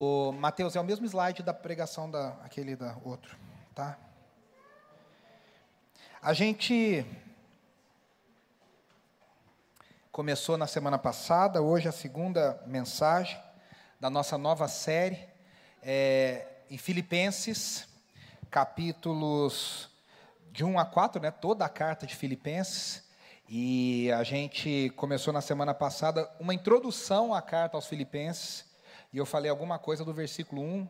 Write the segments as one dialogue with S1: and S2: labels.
S1: O Mateus é o mesmo slide da pregação da aquele da outro, tá? A gente começou na semana passada, hoje a segunda mensagem da nossa nova série é, em Filipenses, capítulos de 1 a 4, né, toda a carta de Filipenses. E a gente começou na semana passada uma introdução à carta aos Filipenses e eu falei alguma coisa do versículo 1,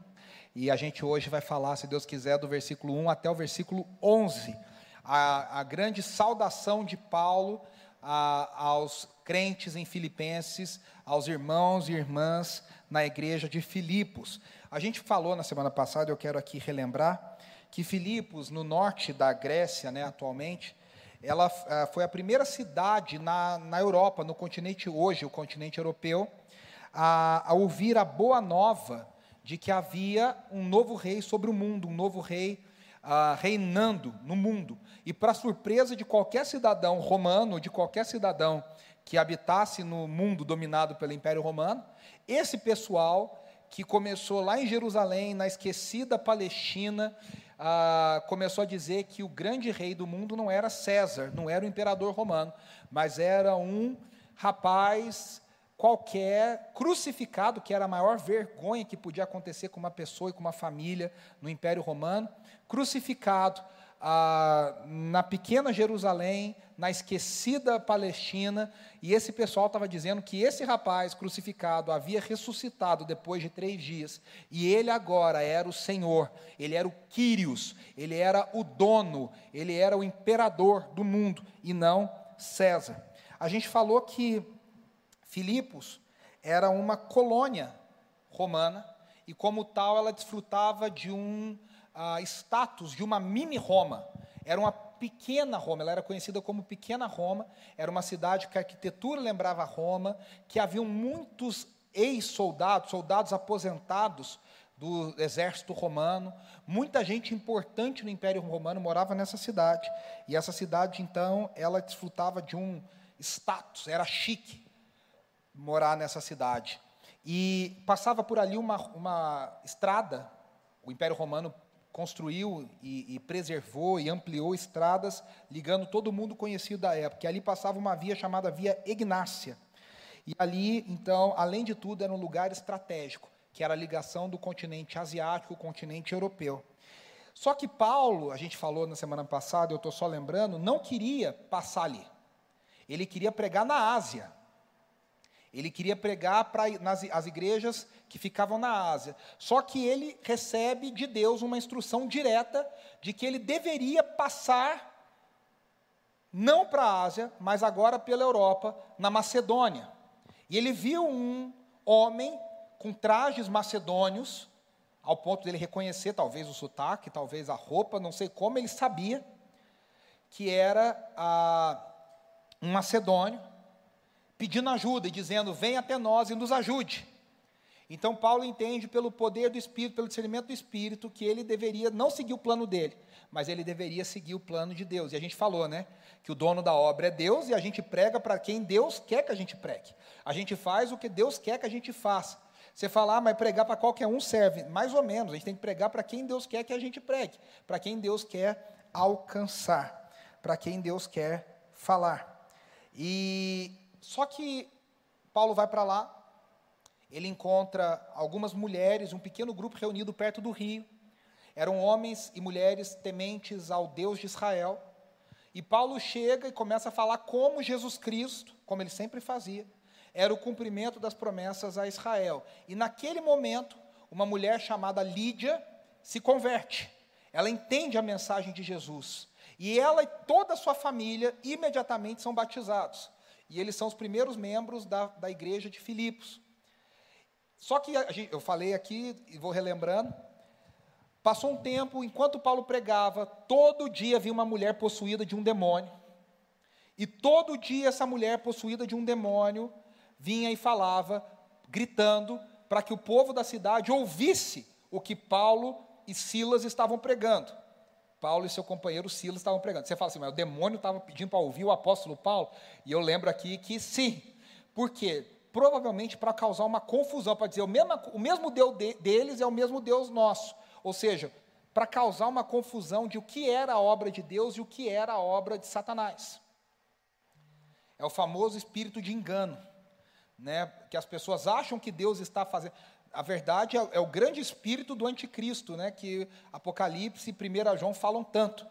S1: e a gente hoje vai falar, se Deus quiser, do versículo 1 até o versículo 11. A, a grande saudação de Paulo a, aos crentes em Filipenses, aos irmãos e irmãs na igreja de Filipos. A gente falou na semana passada, eu quero aqui relembrar, que Filipos, no norte da Grécia, né, atualmente, ela uh, foi a primeira cidade na, na Europa, no continente hoje, o continente europeu, a, a ouvir a boa nova de que havia um novo rei sobre o mundo, um novo rei uh, reinando no mundo. E, para surpresa de qualquer cidadão romano, de qualquer cidadão que habitasse no mundo dominado pelo Império Romano, esse pessoal que começou lá em Jerusalém, na esquecida Palestina, uh, começou a dizer que o grande rei do mundo não era César, não era o imperador romano, mas era um rapaz qualquer crucificado, que era a maior vergonha que podia acontecer com uma pessoa e com uma família no Império Romano, crucificado ah, na pequena Jerusalém, na esquecida Palestina, e esse pessoal estava dizendo que esse rapaz crucificado havia ressuscitado depois de três dias, e ele agora era o Senhor, ele era o Quírios, ele era o dono, ele era o imperador do mundo, e não César. A gente falou que Filipos era uma colônia romana e, como tal, ela desfrutava de um uh, status de uma mini-Roma. Era uma pequena Roma, ela era conhecida como Pequena Roma, era uma cidade que a arquitetura lembrava Roma, que haviam muitos ex-soldados, soldados aposentados do exército romano, muita gente importante no Império Romano morava nessa cidade, e essa cidade, então, ela desfrutava de um status, era chique, morar nessa cidade. E passava por ali uma, uma estrada, o Império Romano construiu e, e, preservou e ampliou estradas ligando todo mundo conhecido da época. E ali passava uma via chamada Via Ignácia. E ali, então, além de tudo, era um lugar estratégico, que era a ligação do continente asiático com o continente europeu. Só que Paulo, a gente falou na semana passada, eu estou só lembrando, não queria passar ali. Ele queria pregar na Ásia. Ele queria pregar para nas as igrejas que ficavam na Ásia. Só que ele recebe de Deus uma instrução direta de que ele deveria passar não para a Ásia, mas agora pela Europa, na Macedônia. E ele viu um homem com trajes macedônios, ao ponto dele reconhecer talvez o sotaque, talvez a roupa, não sei como, ele sabia que era ah, um macedônio pedindo ajuda e dizendo: Vem até nós e nos ajude. Então, Paulo entende pelo poder do Espírito, pelo discernimento do Espírito, que ele deveria não seguir o plano dele, mas ele deveria seguir o plano de Deus. E a gente falou, né? Que o dono da obra é Deus e a gente prega para quem Deus quer que a gente pregue. A gente faz o que Deus quer que a gente faça. Você falar, ah, mas pregar para qualquer um serve. Mais ou menos, a gente tem que pregar para quem Deus quer que a gente pregue, para quem Deus quer alcançar, para quem Deus quer falar. E só que Paulo vai para lá, ele encontra algumas mulheres, um pequeno grupo reunido perto do rio. Eram homens e mulheres tementes ao Deus de Israel. E Paulo chega e começa a falar como Jesus Cristo, como ele sempre fazia, era o cumprimento das promessas a Israel. E naquele momento, uma mulher chamada Lídia se converte. Ela entende a mensagem de Jesus. E ela e toda a sua família imediatamente são batizados. E eles são os primeiros membros da, da igreja de Filipos. Só que eu falei aqui, e vou relembrando, passou um tempo, enquanto Paulo pregava, todo dia havia uma mulher possuída de um demônio. E todo dia essa mulher possuída de um demônio vinha e falava, gritando, para que o povo da cidade ouvisse o que Paulo e Silas estavam pregando. Paulo e seu companheiro Silas estavam pregando. Você fala assim, mas o demônio estava pedindo para ouvir o apóstolo Paulo? E eu lembro aqui que sim. Por quê? provavelmente para causar uma confusão, para dizer o mesmo, o mesmo Deus de, deles é o mesmo Deus nosso. Ou seja, para causar uma confusão de o que era a obra de Deus e o que era a obra de Satanás. É o famoso espírito de engano, né? que as pessoas acham que Deus está fazendo. A verdade é, é o grande espírito do anticristo, né? que Apocalipse e 1 João falam tanto.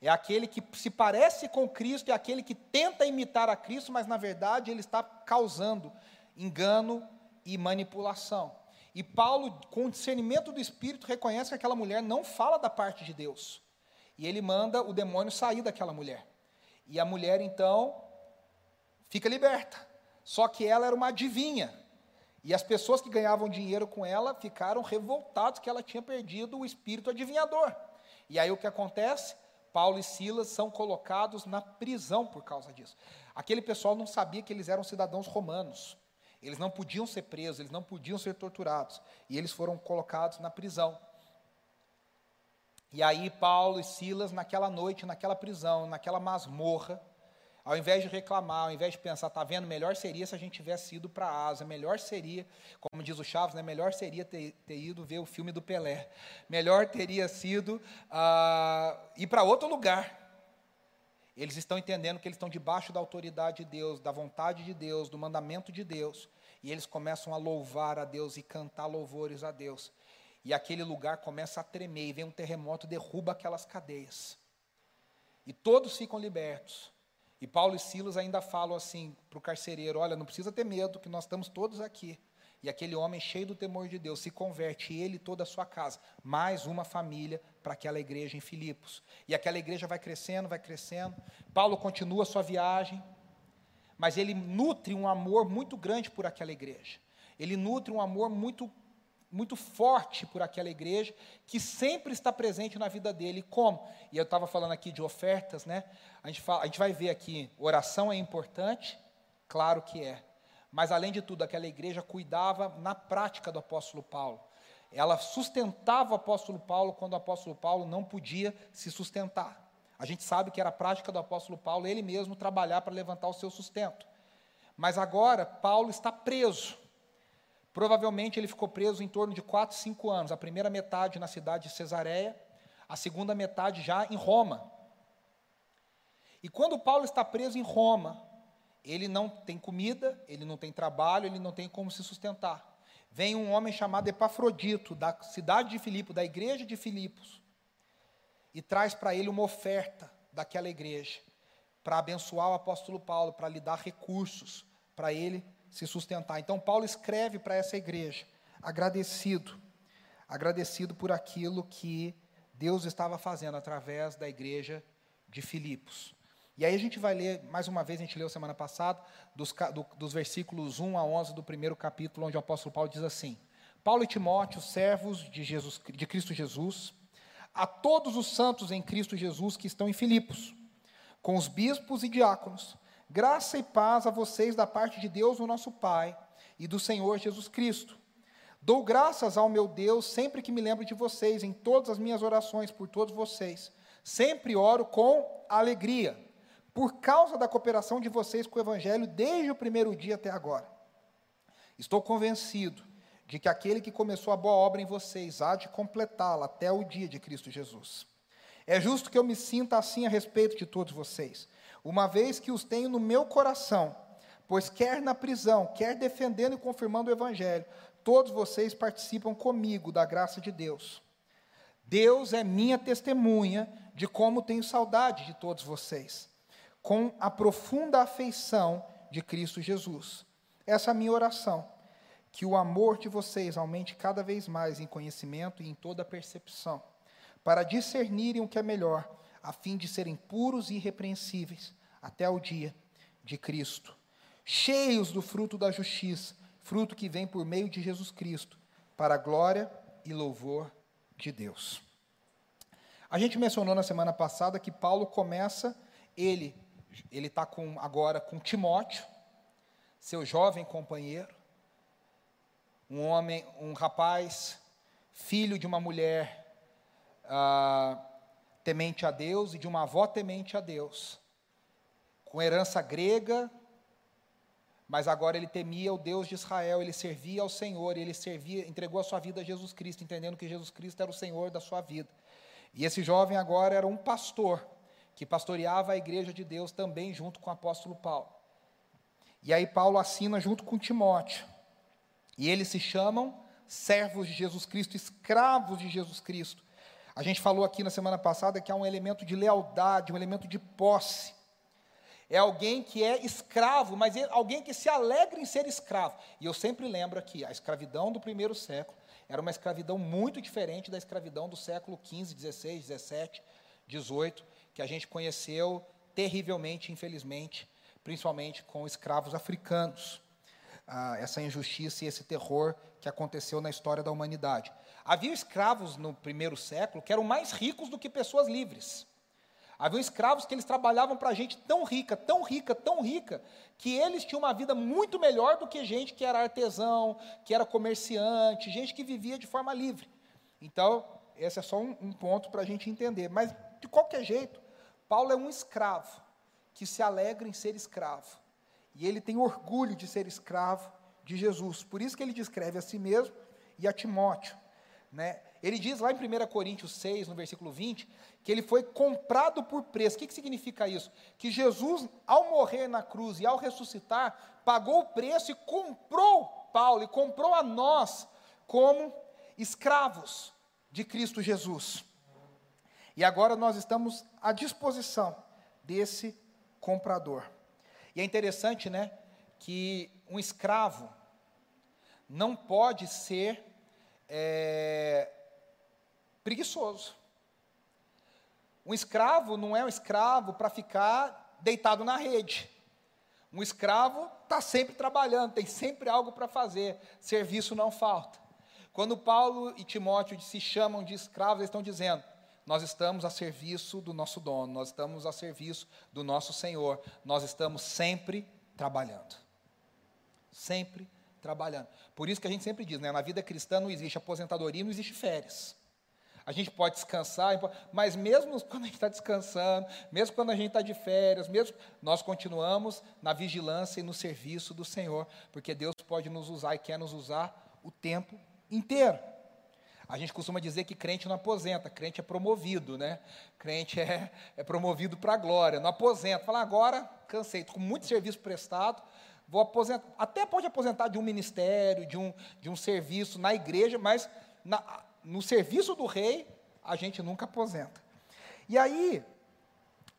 S1: É aquele que se parece com Cristo, é aquele que tenta imitar a Cristo, mas na verdade ele está causando engano e manipulação. E Paulo, com o discernimento do Espírito, reconhece que aquela mulher não fala da parte de Deus. E ele manda o demônio sair daquela mulher. E a mulher, então, fica liberta. Só que ela era uma adivinha. E as pessoas que ganhavam dinheiro com ela ficaram revoltados que ela tinha perdido o espírito adivinhador. E aí o que acontece? Paulo e Silas são colocados na prisão por causa disso. Aquele pessoal não sabia que eles eram cidadãos romanos. Eles não podiam ser presos, eles não podiam ser torturados. E eles foram colocados na prisão. E aí, Paulo e Silas, naquela noite, naquela prisão, naquela masmorra, ao invés de reclamar, ao invés de pensar, está vendo, melhor seria se a gente tivesse ido para a Ásia, melhor seria, como diz o Chaves, né, melhor seria ter, ter ido ver o filme do Pelé, melhor teria sido uh, ir para outro lugar. Eles estão entendendo que eles estão debaixo da autoridade de Deus, da vontade de Deus, do mandamento de Deus. E eles começam a louvar a Deus e cantar louvores a Deus. E aquele lugar começa a tremer, e vem um terremoto, derruba aquelas cadeias. E todos ficam libertos. E Paulo e Silas ainda falam assim para o carcereiro: Olha, não precisa ter medo, que nós estamos todos aqui. E aquele homem cheio do temor de Deus se converte, ele e toda a sua casa, mais uma família para aquela igreja em Filipos. E aquela igreja vai crescendo, vai crescendo. Paulo continua sua viagem, mas ele nutre um amor muito grande por aquela igreja. Ele nutre um amor muito muito forte por aquela igreja, que sempre está presente na vida dele. Como? E eu estava falando aqui de ofertas, né? A gente, fala, a gente vai ver aqui, oração é importante, claro que é. Mas, além de tudo, aquela igreja cuidava na prática do apóstolo Paulo. Ela sustentava o apóstolo Paulo quando o apóstolo Paulo não podia se sustentar. A gente sabe que era a prática do apóstolo Paulo ele mesmo trabalhar para levantar o seu sustento. Mas agora, Paulo está preso. Provavelmente ele ficou preso em torno de 4, 5 anos. A primeira metade na cidade de Cesareia, a segunda metade já em Roma. E quando Paulo está preso em Roma, ele não tem comida, ele não tem trabalho, ele não tem como se sustentar. Vem um homem chamado Epafrodito, da cidade de Filipos, da igreja de Filipos, e traz para ele uma oferta daquela igreja, para abençoar o apóstolo Paulo, para lhe dar recursos, para ele se sustentar. Então, Paulo escreve para essa igreja, agradecido, agradecido por aquilo que Deus estava fazendo através da igreja de Filipos. E aí a gente vai ler, mais uma vez, a gente leu semana passada, dos, do, dos versículos 1 a 11 do primeiro capítulo, onde o apóstolo Paulo diz assim: Paulo e Timóteo, servos de, Jesus, de Cristo Jesus, a todos os santos em Cristo Jesus que estão em Filipos, com os bispos e diáconos, graça e paz a vocês da parte de Deus, o nosso Pai, e do Senhor Jesus Cristo. Dou graças ao meu Deus sempre que me lembro de vocês, em todas as minhas orações por todos vocês. Sempre oro com alegria por causa da cooperação de vocês com o Evangelho desde o primeiro dia até agora. Estou convencido de que aquele que começou a boa obra em vocês há de completá-la até o dia de Cristo Jesus. É justo que eu me sinta assim a respeito de todos vocês, uma vez que os tenho no meu coração, pois quer na prisão, quer defendendo e confirmando o Evangelho, todos vocês participam comigo da graça de Deus. Deus é minha testemunha de como tenho saudade de todos vocês com a profunda afeição de Cristo Jesus. Essa é a minha oração. Que o amor de vocês aumente cada vez mais em conhecimento e em toda percepção, para discernirem o que é melhor, a fim de serem puros e irrepreensíveis até o dia de Cristo, cheios do fruto da justiça, fruto que vem por meio de Jesus Cristo, para a glória e louvor de Deus. A gente mencionou na semana passada que Paulo começa ele ele está com, agora com Timóteo, seu jovem companheiro, um homem, um rapaz, filho de uma mulher ah, temente a Deus e de uma avó temente a Deus, com herança grega, mas agora ele temia o Deus de Israel, ele servia ao Senhor, ele servia, entregou a sua vida a Jesus Cristo, entendendo que Jesus Cristo era o Senhor da sua vida. E esse jovem agora era um pastor, que pastoreava a igreja de Deus também junto com o apóstolo Paulo. E aí Paulo assina junto com Timóteo. E eles se chamam servos de Jesus Cristo, escravos de Jesus Cristo. A gente falou aqui na semana passada que há um elemento de lealdade, um elemento de posse. É alguém que é escravo, mas é alguém que se alegra em ser escravo. E eu sempre lembro aqui, a escravidão do primeiro século era uma escravidão muito diferente da escravidão do século XV, XVI, XVII, XVIII, que a gente conheceu terrivelmente, infelizmente, principalmente com escravos africanos. Ah, essa injustiça e esse terror que aconteceu na história da humanidade. Havia escravos no primeiro século que eram mais ricos do que pessoas livres. Havia escravos que eles trabalhavam para gente tão rica, tão rica, tão rica, que eles tinham uma vida muito melhor do que gente que era artesão, que era comerciante, gente que vivia de forma livre. Então, esse é só um, um ponto para a gente entender. Mas, de qualquer jeito, Paulo é um escravo que se alegra em ser escravo. E ele tem orgulho de ser escravo de Jesus. Por isso que ele descreve a si mesmo e a Timóteo. Né? Ele diz lá em 1 Coríntios 6, no versículo 20, que ele foi comprado por preço. O que, que significa isso? Que Jesus, ao morrer na cruz e ao ressuscitar, pagou o preço e comprou Paulo, e comprou a nós como escravos de Cristo Jesus. E agora nós estamos à disposição desse comprador. E é interessante, né, que um escravo não pode ser é, preguiçoso. Um escravo não é um escravo para ficar deitado na rede. Um escravo está sempre trabalhando, tem sempre algo para fazer, serviço não falta. Quando Paulo e Timóteo se chamam de escravos, eles estão dizendo: nós estamos a serviço do nosso dono, nós estamos a serviço do nosso Senhor, nós estamos sempre trabalhando. Sempre trabalhando. Por isso que a gente sempre diz, né, na vida cristã não existe aposentadoria, não existe férias. A gente pode descansar, mas mesmo quando a gente está descansando, mesmo quando a gente está de férias, mesmo nós continuamos na vigilância e no serviço do Senhor, porque Deus pode nos usar e quer nos usar o tempo inteiro. A gente costuma dizer que crente não aposenta, crente é promovido, né? Crente é, é promovido para a glória, não aposenta. Fala, agora cansei, estou com muito serviço prestado, vou aposentar. Até pode aposentar de um ministério, de um, de um serviço na igreja, mas na, no serviço do rei, a gente nunca aposenta. E aí,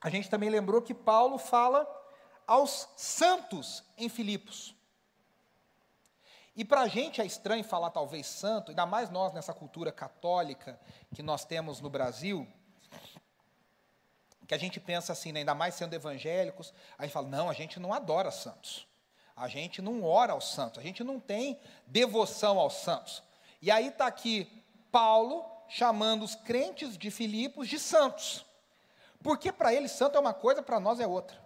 S1: a gente também lembrou que Paulo fala aos santos em Filipos. E para a gente é estranho falar talvez santo, ainda mais nós nessa cultura católica que nós temos no Brasil, que a gente pensa assim, né, ainda mais sendo evangélicos, a gente fala, não, a gente não adora santos. A gente não ora aos santos, a gente não tem devoção aos santos. E aí está aqui Paulo chamando os crentes de Filipos de santos. Porque para eles santo é uma coisa, para nós é outra.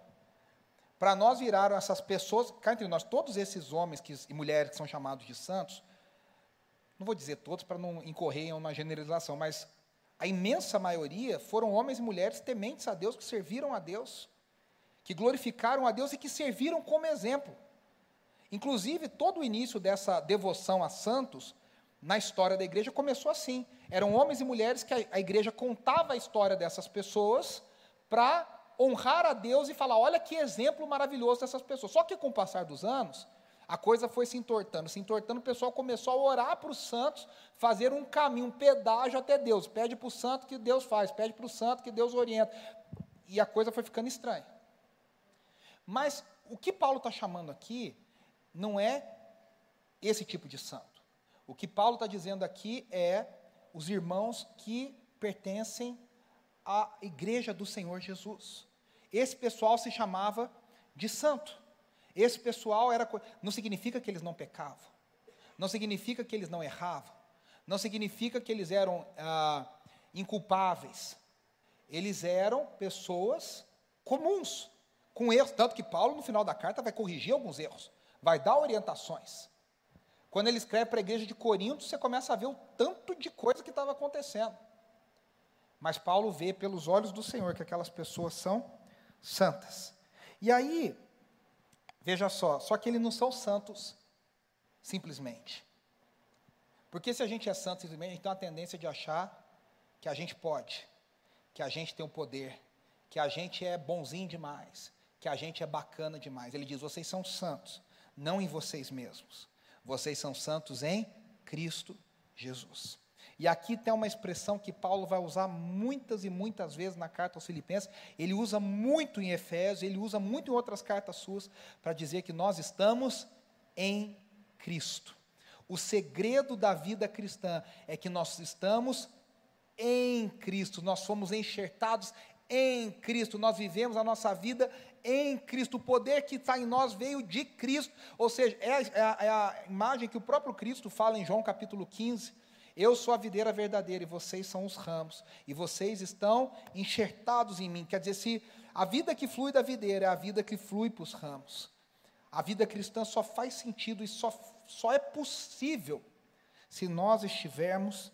S1: Para nós viraram essas pessoas, cá entre nós, todos esses homens que, e mulheres que são chamados de santos, não vou dizer todos para não incorrer em uma generalização, mas a imensa maioria foram homens e mulheres tementes a Deus, que serviram a Deus, que glorificaram a Deus e que serviram como exemplo. Inclusive, todo o início dessa devoção a santos, na história da igreja, começou assim. Eram homens e mulheres que a, a igreja contava a história dessas pessoas para honrar a Deus e falar: olha que exemplo maravilhoso dessas pessoas. Só que com o passar dos anos, a coisa foi se entortando, se entortando, o pessoal começou a orar para os santos, fazer um caminho, um pedágio até Deus. Pede para o santo que Deus faz, pede para o santo que Deus orienta. E a coisa foi ficando estranha. Mas o que Paulo está chamando aqui não é esse tipo de santo. O que Paulo está dizendo aqui é os irmãos que pertencem à igreja do Senhor Jesus. Esse pessoal se chamava de santo. Esse pessoal era. Não significa que eles não pecavam. Não significa que eles não erravam. Não significa que eles eram ah, inculpáveis. Eles eram pessoas comuns, com erros. Tanto que Paulo, no final da carta, vai corrigir alguns erros vai dar orientações. Quando ele escreve para a igreja de Corinto, você começa a ver o tanto de coisa que estava acontecendo. Mas Paulo vê pelos olhos do Senhor que aquelas pessoas são santas. E aí, Veja só, só que eles não são santos simplesmente. Porque se a gente é santo simplesmente, a gente tem uma tendência de achar que a gente pode, que a gente tem o poder, que a gente é bonzinho demais, que a gente é bacana demais. Ele diz: vocês são santos, não em vocês mesmos. Vocês são santos em Cristo Jesus. E aqui tem uma expressão que Paulo vai usar muitas e muitas vezes na carta aos Filipenses, ele usa muito em Efésios, ele usa muito em outras cartas suas, para dizer que nós estamos em Cristo. O segredo da vida cristã é que nós estamos em Cristo, nós somos enxertados em Cristo, nós vivemos a nossa vida em Cristo, o poder que está em nós veio de Cristo, ou seja, é a, é, a, é a, imagem que o próprio Cristo fala em João capítulo 15. Eu sou a videira verdadeira e vocês são os ramos, e vocês estão enxertados em mim. Quer dizer, se a vida que flui da videira é a vida que flui para os ramos, a vida cristã só faz sentido e só, só é possível se nós estivermos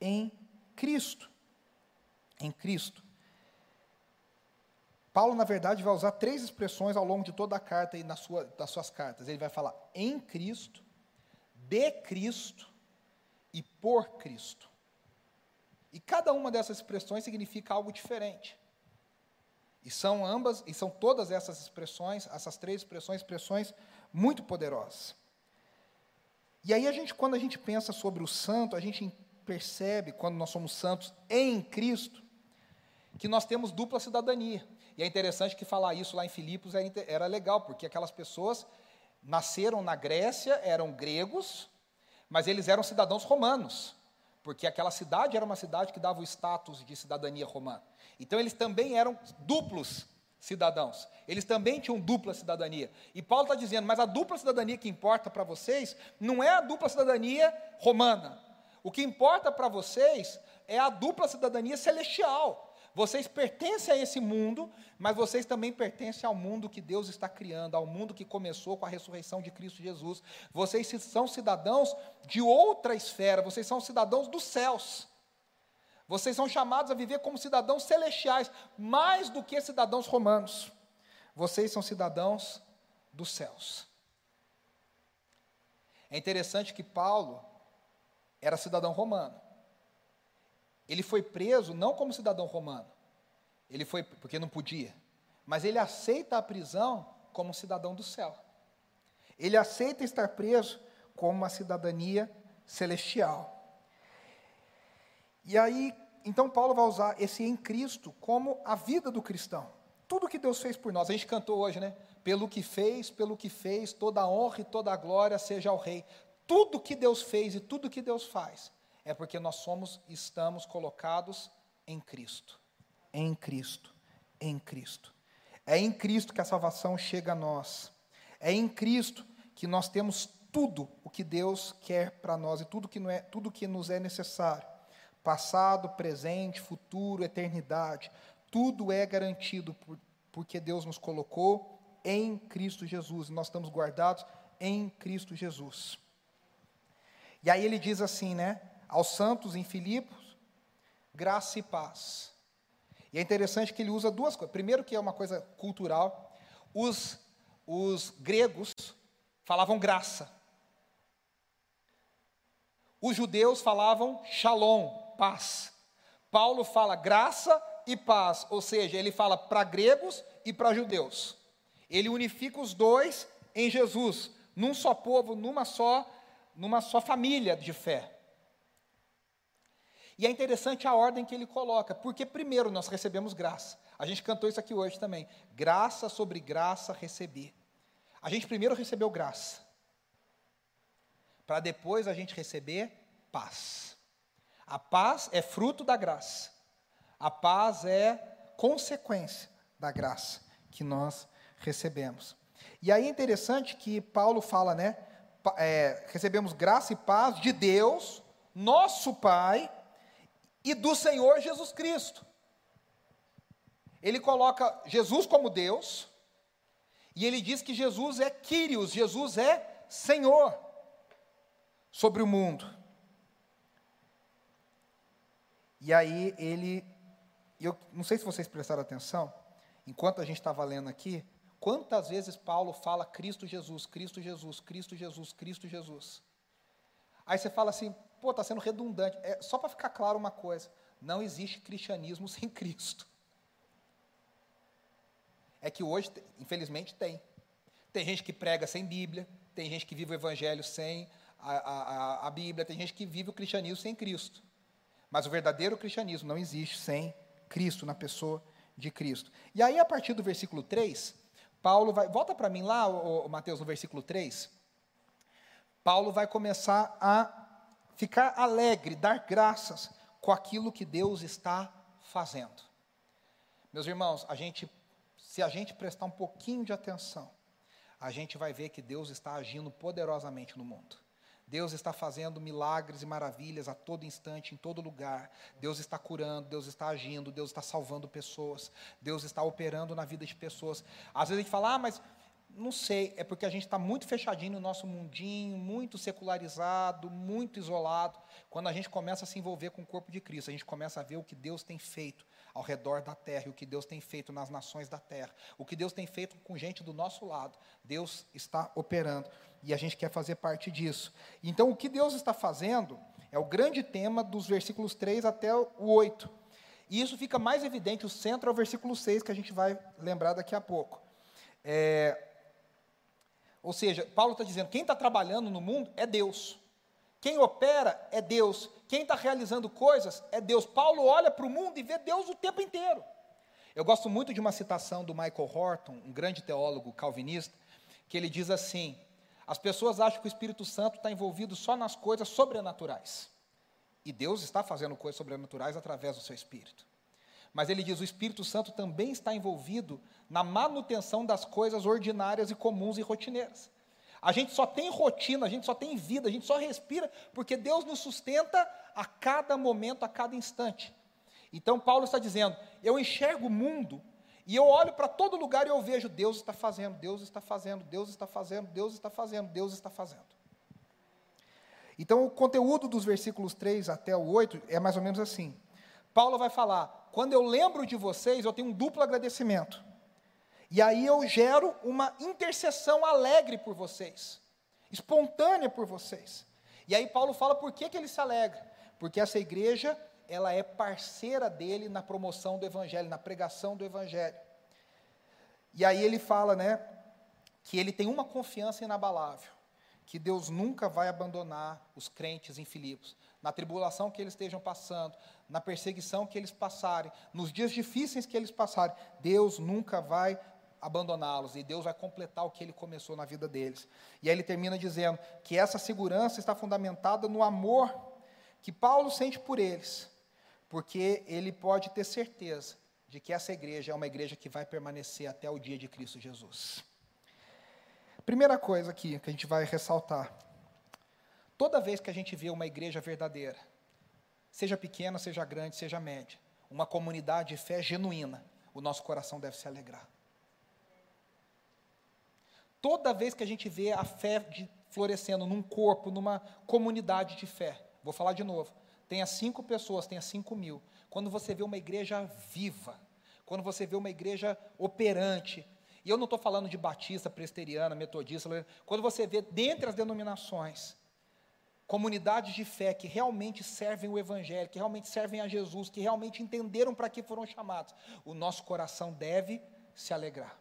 S1: em Cristo. Em Cristo. Paulo, na verdade, vai usar três expressões ao longo de toda a carta e na sua, nas suas cartas. Ele vai falar em Cristo, de Cristo e por Cristo. E cada uma dessas expressões significa algo diferente. E são ambas, e são todas essas expressões, essas três expressões, expressões muito poderosas. E aí a gente, quando a gente pensa sobre o santo, a gente percebe, quando nós somos santos em Cristo, que nós temos dupla cidadania. E é interessante que falar isso lá em Filipos era legal, porque aquelas pessoas nasceram na Grécia, eram gregos, mas eles eram cidadãos romanos, porque aquela cidade era uma cidade que dava o status de cidadania romana. Então eles também eram duplos cidadãos. Eles também tinham dupla cidadania. E Paulo está dizendo, mas a dupla cidadania que importa para vocês não é a dupla cidadania romana. O que importa para vocês é a dupla cidadania celestial. Vocês pertencem a esse mundo, mas vocês também pertencem ao mundo que Deus está criando, ao mundo que começou com a ressurreição de Cristo Jesus. Vocês são cidadãos de outra esfera, vocês são cidadãos dos céus. Vocês são chamados a viver como cidadãos celestiais, mais do que cidadãos romanos. Vocês são cidadãos dos céus. É interessante que Paulo era cidadão romano. Ele foi preso não como cidadão romano, ele foi porque não podia, mas ele aceita a prisão como cidadão do céu. Ele aceita estar preso como uma cidadania celestial. E aí, então Paulo vai usar esse em Cristo como a vida do cristão. Tudo que Deus fez por nós. A gente cantou hoje, né? Pelo que fez, pelo que fez, toda a honra e toda a glória seja ao rei. Tudo que Deus fez e tudo que Deus faz é porque nós somos, estamos colocados em Cristo. Em Cristo. Em Cristo. É em Cristo que a salvação chega a nós. É em Cristo que nós temos tudo o que Deus quer para nós e tudo que, não é, tudo que nos é necessário. Passado, presente, futuro, eternidade. Tudo é garantido por, porque Deus nos colocou em Cristo Jesus. Nós estamos guardados em Cristo Jesus. E aí ele diz assim, né? Aos santos em Filipos, graça e paz. E é interessante que ele usa duas coisas. Primeiro, que é uma coisa cultural, os, os gregos falavam graça. Os judeus falavam shalom, paz. Paulo fala graça e paz, ou seja, ele fala para gregos e para judeus. Ele unifica os dois em Jesus, num só povo, numa só, numa só família de fé. E é interessante a ordem que ele coloca, porque primeiro nós recebemos graça. A gente cantou isso aqui hoje também. Graça sobre graça receber. A gente primeiro recebeu graça, para depois a gente receber paz. A paz é fruto da graça. A paz é consequência da graça que nós recebemos. E aí é interessante que Paulo fala, né? É, recebemos graça e paz de Deus, nosso Pai, e do Senhor Jesus Cristo. Ele coloca Jesus como Deus, e ele diz que Jesus é Quírios, Jesus é Senhor sobre o mundo. E aí ele, eu não sei se vocês prestaram atenção, enquanto a gente estava lendo aqui, Quantas vezes Paulo fala Cristo Jesus, Cristo Jesus, Cristo Jesus, Cristo Jesus? Aí você fala assim, pô, está sendo redundante. É, só para ficar claro uma coisa: não existe cristianismo sem Cristo. É que hoje, infelizmente, tem. Tem gente que prega sem Bíblia, tem gente que vive o Evangelho sem a, a, a Bíblia, tem gente que vive o cristianismo sem Cristo. Mas o verdadeiro cristianismo não existe sem Cristo, na pessoa de Cristo. E aí, a partir do versículo 3, Paulo vai. Volta para mim lá, o, Mateus, no versículo 3. Paulo vai começar a ficar alegre, dar graças com aquilo que Deus está fazendo. Meus irmãos, a gente, se a gente prestar um pouquinho de atenção, a gente vai ver que Deus está agindo poderosamente no mundo. Deus está fazendo milagres e maravilhas a todo instante, em todo lugar. Deus está curando, Deus está agindo, Deus está salvando pessoas, Deus está operando na vida de pessoas. Às vezes a gente fala, ah, mas não sei, é porque a gente está muito fechadinho no nosso mundinho, muito secularizado, muito isolado. Quando a gente começa a se envolver com o corpo de Cristo, a gente começa a ver o que Deus tem feito ao redor da terra, o que Deus tem feito nas nações da terra, o que Deus tem feito com gente do nosso lado. Deus está operando e a gente quer fazer parte disso. Então, o que Deus está fazendo é o grande tema dos versículos 3 até o 8. E isso fica mais evidente, o centro é o versículo 6, que a gente vai lembrar daqui a pouco. É, ou seja, Paulo está dizendo: quem está trabalhando no mundo é Deus. Quem opera é Deus. Quem está realizando coisas é Deus. Paulo olha para o mundo e vê Deus o tempo inteiro. Eu gosto muito de uma citação do Michael Horton, um grande teólogo calvinista, que ele diz assim: as pessoas acham que o Espírito Santo está envolvido só nas coisas sobrenaturais. E Deus está fazendo coisas sobrenaturais através do seu Espírito. Mas ele diz: o Espírito Santo também está envolvido na manutenção das coisas ordinárias e comuns e rotineiras. A gente só tem rotina, a gente só tem vida, a gente só respira porque Deus nos sustenta a cada momento, a cada instante. Então Paulo está dizendo: eu enxergo o mundo e eu olho para todo lugar e eu vejo Deus está fazendo, Deus está fazendo, Deus está fazendo, Deus está fazendo, Deus está fazendo. Então o conteúdo dos versículos 3 até o 8 é mais ou menos assim. Paulo vai falar: quando eu lembro de vocês, eu tenho um duplo agradecimento. E aí eu gero uma intercessão alegre por vocês, espontânea por vocês. E aí Paulo fala por que, que ele se alegra? Porque essa igreja, ela é parceira dele na promoção do evangelho, na pregação do evangelho. E aí ele fala, né, que ele tem uma confiança inabalável, que Deus nunca vai abandonar os crentes em Filipos, na tribulação que eles estejam passando, na perseguição que eles passarem, nos dias difíceis que eles passarem, Deus nunca vai abandoná-los e Deus vai completar o que ele começou na vida deles. E aí ele termina dizendo que essa segurança está fundamentada no amor que Paulo sente por eles, porque ele pode ter certeza de que essa igreja é uma igreja que vai permanecer até o dia de Cristo Jesus. Primeira coisa aqui que a gente vai ressaltar: toda vez que a gente vê uma igreja verdadeira, seja pequena, seja grande, seja média, uma comunidade de fé genuína, o nosso coração deve se alegrar. Toda vez que a gente vê a fé de, florescendo num corpo, numa comunidade de fé, vou falar de novo, tenha cinco pessoas, tenha cinco mil. Quando você vê uma igreja viva, quando você vê uma igreja operante, e eu não estou falando de batista, presteriana, metodista, quando você vê dentre as denominações, comunidades de fé que realmente servem o Evangelho, que realmente servem a Jesus, que realmente entenderam para que foram chamados, o nosso coração deve se alegrar.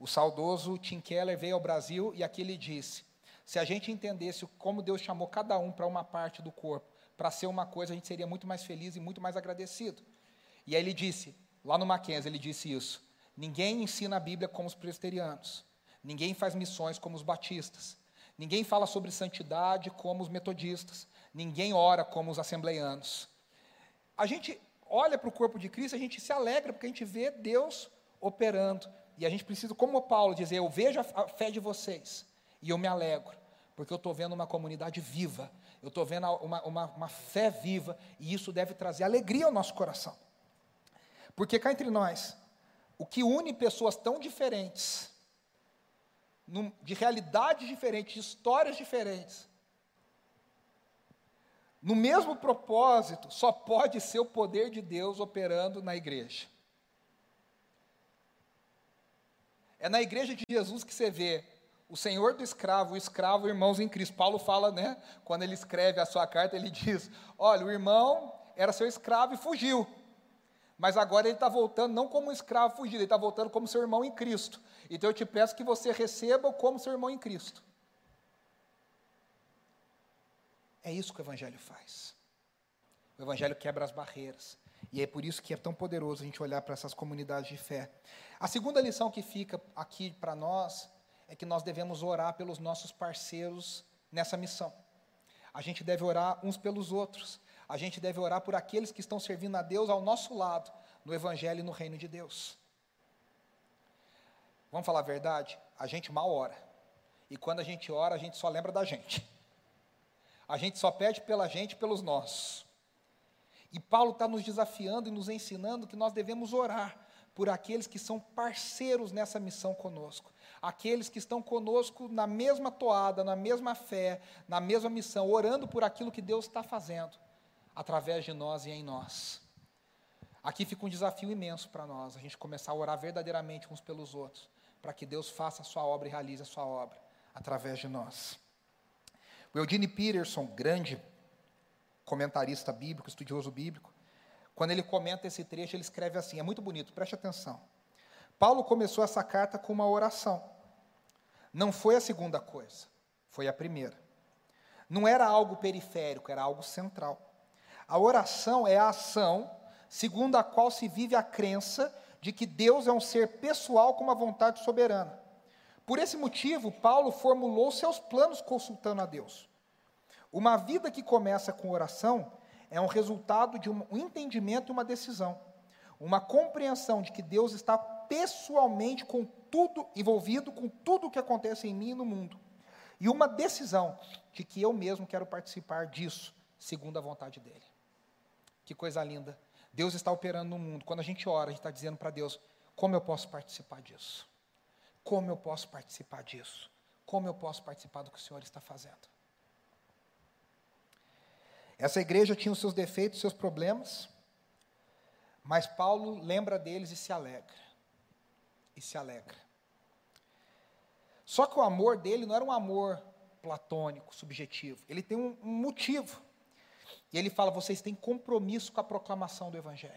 S1: O saudoso Tim Keller veio ao Brasil e aqui ele disse: se a gente entendesse como Deus chamou cada um para uma parte do corpo, para ser uma coisa, a gente seria muito mais feliz e muito mais agradecido. E aí ele disse, lá no Mackenzie, ele disse isso: ninguém ensina a Bíblia como os presbiterianos, ninguém faz missões como os batistas, ninguém fala sobre santidade como os metodistas, ninguém ora como os assembleianos. A gente olha para o corpo de Cristo, a gente se alegra porque a gente vê Deus operando. E a gente precisa, como Paulo, dizer: Eu vejo a fé de vocês e eu me alegro, porque eu estou vendo uma comunidade viva, eu estou vendo uma, uma, uma fé viva, e isso deve trazer alegria ao nosso coração. Porque cá entre nós, o que une pessoas tão diferentes, de realidades diferentes, de histórias diferentes, no mesmo propósito, só pode ser o poder de Deus operando na igreja. É na igreja de Jesus que você vê o senhor do escravo, o escravo, irmãos em Cristo. Paulo fala, né, quando ele escreve a sua carta, ele diz: Olha, o irmão era seu escravo e fugiu. Mas agora ele está voltando não como um escravo fugido, ele está voltando como seu irmão em Cristo. Então eu te peço que você receba como seu irmão em Cristo. É isso que o Evangelho faz. O Evangelho quebra as barreiras. E é por isso que é tão poderoso a gente olhar para essas comunidades de fé. A segunda lição que fica aqui para nós é que nós devemos orar pelos nossos parceiros nessa missão. A gente deve orar uns pelos outros. A gente deve orar por aqueles que estão servindo a Deus ao nosso lado, no Evangelho e no reino de Deus. Vamos falar a verdade? A gente mal ora. E quando a gente ora, a gente só lembra da gente. A gente só pede pela gente e pelos nossos. E Paulo está nos desafiando e nos ensinando que nós devemos orar por aqueles que são parceiros nessa missão conosco. Aqueles que estão conosco na mesma toada, na mesma fé, na mesma missão, orando por aquilo que Deus está fazendo, através de nós e em nós. Aqui fica um desafio imenso para nós, a gente começar a orar verdadeiramente uns pelos outros, para que Deus faça a sua obra e realize a sua obra através de nós. O Eugene Peterson, grande comentarista bíblico, estudioso bíblico, quando ele comenta esse trecho, ele escreve assim: é muito bonito, preste atenção. Paulo começou essa carta com uma oração. Não foi a segunda coisa, foi a primeira. Não era algo periférico, era algo central. A oração é a ação segundo a qual se vive a crença de que Deus é um ser pessoal com uma vontade soberana. Por esse motivo, Paulo formulou seus planos consultando a Deus. Uma vida que começa com oração é um resultado de um entendimento e uma decisão. Uma compreensão de que Deus está pessoalmente com tudo, envolvido com tudo o que acontece em mim e no mundo. E uma decisão de que eu mesmo quero participar disso, segundo a vontade dele. Que coisa linda. Deus está operando no mundo. Quando a gente ora, a gente está dizendo para Deus: como eu posso participar disso? Como eu posso participar disso? Como eu posso participar do que o Senhor está fazendo? Essa igreja tinha os seus defeitos, seus problemas, mas Paulo lembra deles e se alegra. E se alegra. Só que o amor dele não era um amor platônico, subjetivo. Ele tem um, um motivo. E ele fala: vocês têm compromisso com a proclamação do Evangelho.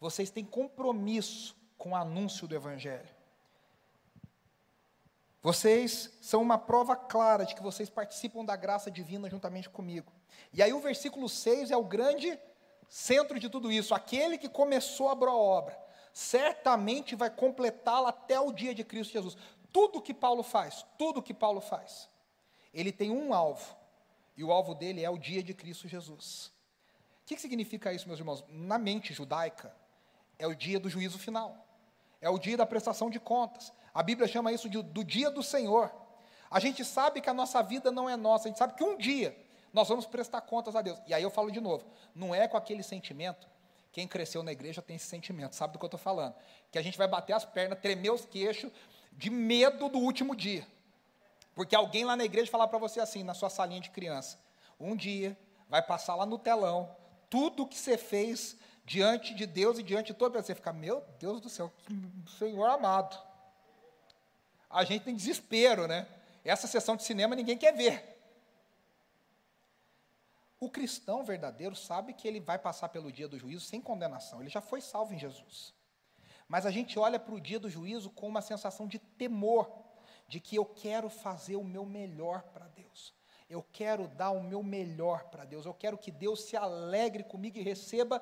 S1: Vocês têm compromisso com o anúncio do Evangelho. Vocês são uma prova clara de que vocês participam da graça divina juntamente comigo. E aí o versículo 6 é o grande centro de tudo isso. Aquele que começou a boa obra, certamente vai completá-la até o dia de Cristo Jesus. Tudo que Paulo faz, tudo que Paulo faz, ele tem um alvo. E o alvo dele é o dia de Cristo Jesus. O que significa isso, meus irmãos? Na mente judaica, é o dia do juízo final. É o dia da prestação de contas. A Bíblia chama isso de, do dia do Senhor. A gente sabe que a nossa vida não é nossa, a gente sabe que um dia nós vamos prestar contas a Deus. E aí eu falo de novo, não é com aquele sentimento, quem cresceu na igreja tem esse sentimento, sabe do que eu estou falando? Que a gente vai bater as pernas, tremer os queixos, de medo do último dia. Porque alguém lá na igreja falar para você assim, na sua salinha de criança, um dia vai passar lá no telão, tudo que você fez diante de Deus e diante de todo, você ficar, meu Deus do céu, Senhor amado. A gente tem desespero, né? Essa sessão de cinema ninguém quer ver. O cristão verdadeiro sabe que ele vai passar pelo dia do juízo sem condenação, ele já foi salvo em Jesus. Mas a gente olha para o dia do juízo com uma sensação de temor, de que eu quero fazer o meu melhor para Deus. Eu quero dar o meu melhor para Deus. Eu quero que Deus se alegre comigo e receba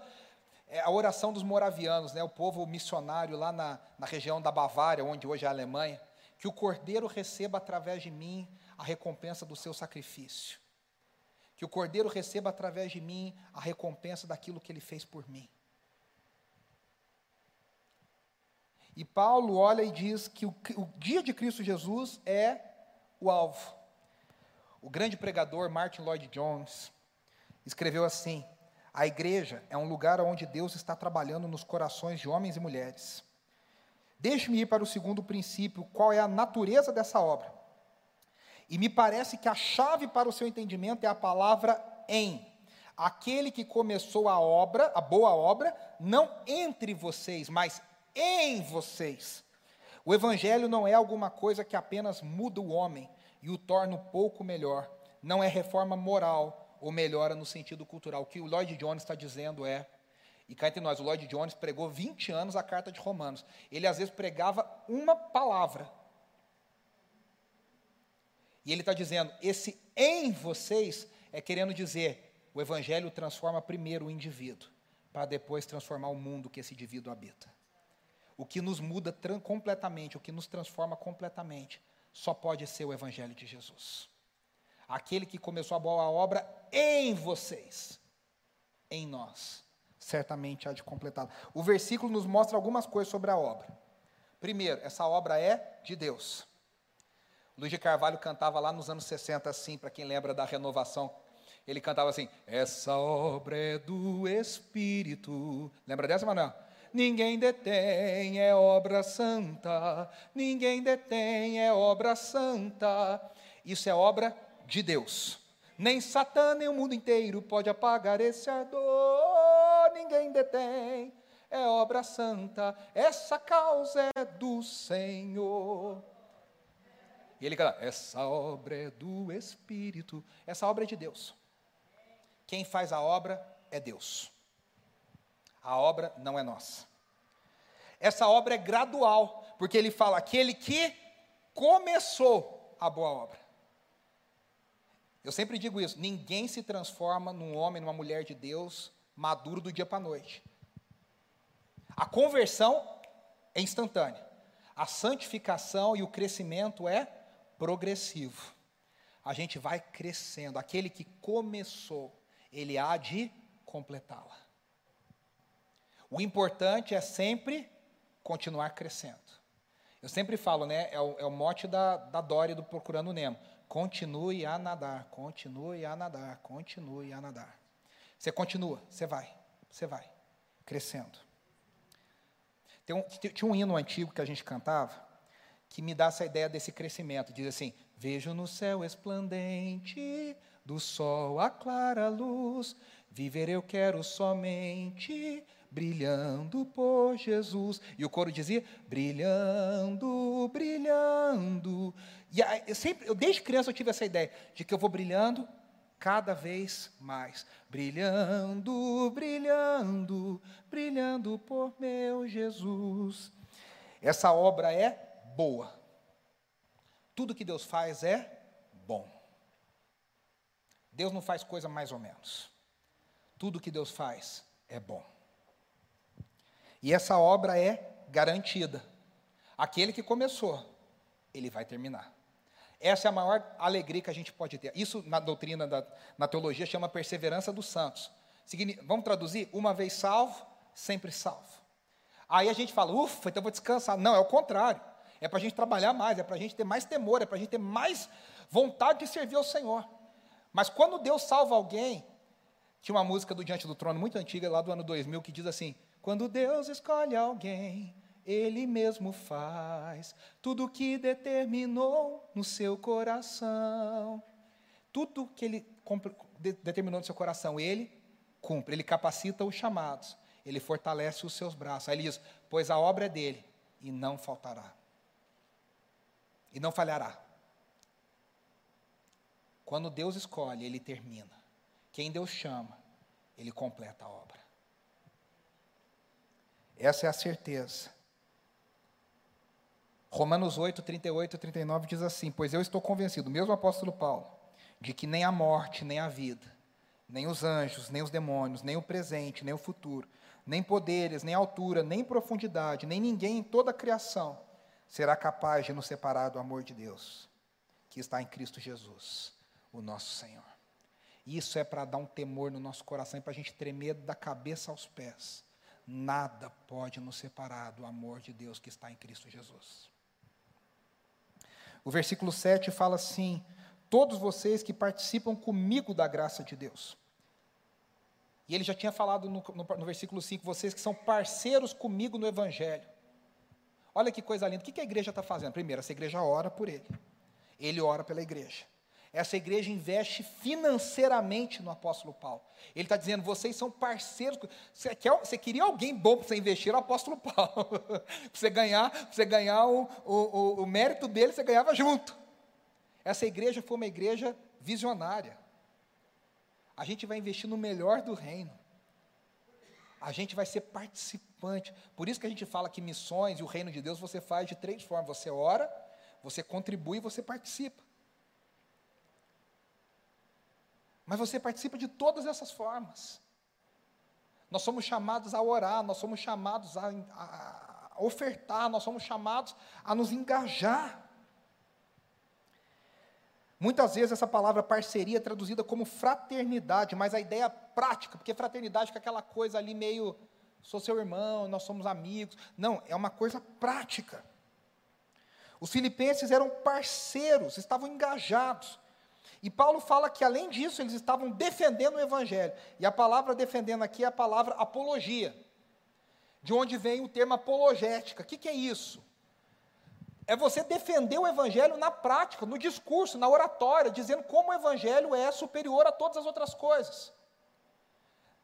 S1: é, a oração dos moravianos, né, o povo missionário lá na, na região da Bavária, onde hoje é a Alemanha, que o cordeiro receba através de mim a recompensa do seu sacrifício que o Cordeiro receba através de mim a recompensa daquilo que ele fez por mim. E Paulo olha e diz que o, o dia de Cristo Jesus é o alvo. O grande pregador Martin Lloyd Jones escreveu assim: A igreja é um lugar onde Deus está trabalhando nos corações de homens e mulheres. Deixe-me ir para o segundo princípio, qual é a natureza dessa obra. E me parece que a chave para o seu entendimento é a palavra em. Aquele que começou a obra, a boa obra, não entre vocês, mas em vocês. O Evangelho não é alguma coisa que apenas muda o homem e o torna um pouco melhor. Não é reforma moral ou melhora no sentido cultural. O que o Lloyd Jones está dizendo é, e cá entre nós, o Lloyd Jones pregou 20 anos a carta de Romanos. Ele às vezes pregava uma palavra. E ele está dizendo: esse em vocês é querendo dizer, o Evangelho transforma primeiro o indivíduo, para depois transformar o mundo que esse indivíduo habita. O que nos muda completamente, o que nos transforma completamente, só pode ser o Evangelho de Jesus. Aquele que começou a boa obra em vocês, em nós, certamente há de completá-la. O versículo nos mostra algumas coisas sobre a obra. Primeiro, essa obra é de Deus. Luiz de Carvalho cantava lá nos anos 60 assim, para quem lembra da renovação. Ele cantava assim: Essa obra é do Espírito. Lembra dessa, Manuel? Ninguém detém, é obra santa. Ninguém detém, é obra santa. Isso é obra de Deus. Nem Satã, nem o mundo inteiro pode apagar esse ardor. Ninguém detém, é obra santa. Essa causa é do Senhor. E ele canta: Essa obra é do Espírito. Essa obra é de Deus. Quem faz a obra é Deus. A obra não é nossa. Essa obra é gradual, porque ele fala: aquele que começou a boa obra. Eu sempre digo isso: ninguém se transforma num homem, numa mulher de Deus, maduro do dia para a noite. A conversão é instantânea. A santificação e o crescimento é progressivo. A gente vai crescendo. Aquele que começou, ele há de completá-la. O importante é sempre continuar crescendo. Eu sempre falo, né? É o, é o mote da, da Dória do Procurando Nemo. Continue a nadar, continue a nadar, continue a nadar. Você continua, você vai, você vai, crescendo. Tem um, tinha um hino antigo que a gente cantava, que me dá essa ideia desse crescimento. Diz assim: Vejo no céu esplendente, do sol a clara luz, viver eu quero somente brilhando por Jesus. E o coro dizia: brilhando, brilhando. E aí, eu sempre, eu, desde criança eu tive essa ideia de que eu vou brilhando cada vez mais, brilhando, brilhando, brilhando por meu Jesus. Essa obra é boa. Tudo que Deus faz é bom. Deus não faz coisa mais ou menos. Tudo que Deus faz é bom. E essa obra é garantida. Aquele que começou, ele vai terminar. Essa é a maior alegria que a gente pode ter. Isso na doutrina, da, na teologia, chama perseverança dos santos. Vamos traduzir? Uma vez salvo, sempre salvo. Aí a gente fala, ufa, então vou descansar. Não, é o contrário. É para a gente trabalhar mais, é para a gente ter mais temor, é para a gente ter mais vontade de servir ao Senhor. Mas quando Deus salva alguém, tinha uma música do Diante do Trono muito antiga, lá do ano 2000, que diz assim: quando Deus escolhe alguém, Ele mesmo faz tudo o que determinou no seu coração. Tudo que Ele determinou no seu coração, Ele cumpre. Ele capacita os chamados. Ele fortalece os seus braços. Aí ele diz: Pois a obra é dele e não faltará. E não falhará. Quando Deus escolhe, Ele termina. Quem Deus chama, Ele completa a obra. Essa é a certeza. Romanos 8, 38 e 39 diz assim: Pois eu estou convencido, mesmo apóstolo Paulo, de que nem a morte, nem a vida, nem os anjos, nem os demônios, nem o presente, nem o futuro, nem poderes, nem altura, nem profundidade, nem ninguém em toda a criação será capaz de nos separar do amor de Deus, que está em Cristo Jesus, o nosso Senhor. Isso é para dar um temor no nosso coração e para a gente tremer da cabeça aos pés nada pode nos separar do amor de Deus que está em Cristo Jesus. O versículo 7 fala assim: Todos vocês que participam comigo da graça de Deus. E ele já tinha falado no, no, no versículo 5, vocês que são parceiros comigo no Evangelho. Olha que coisa linda. O que, a igreja está fazendo? Primeiro, essa igreja ora por ele. Ele ora pela igreja. Essa igreja investe financeiramente no apóstolo Paulo. Ele está dizendo: vocês são parceiros. Você, quer, você queria alguém bom para você investir no apóstolo Paulo. para você ganhar, você ganhar o, o, o mérito dele, você ganhava junto. Essa igreja foi uma igreja visionária. A gente vai investir no melhor do reino. A gente vai ser participante. Por isso que a gente fala que missões e o reino de Deus você faz de três formas: você ora, você contribui e você participa. Mas você participa de todas essas formas. Nós somos chamados a orar, nós somos chamados a, a, ofertar, nós somos chamados a nos engajar. Muitas vezes essa palavra parceria é traduzida como fraternidade, mas a ideia prática, porque fraternidade é aquela coisa ali meio, sou seu irmão, nós somos amigos. Não, é uma coisa prática. Os filipenses eram parceiros, estavam engajados. E Paulo fala que, além disso, eles estavam defendendo o Evangelho. E a palavra defendendo aqui é a palavra apologia, de onde vem o termo apologética. O que, que é isso? É você defender o Evangelho na prática, no discurso, na oratória, dizendo como o Evangelho é superior a todas as outras coisas.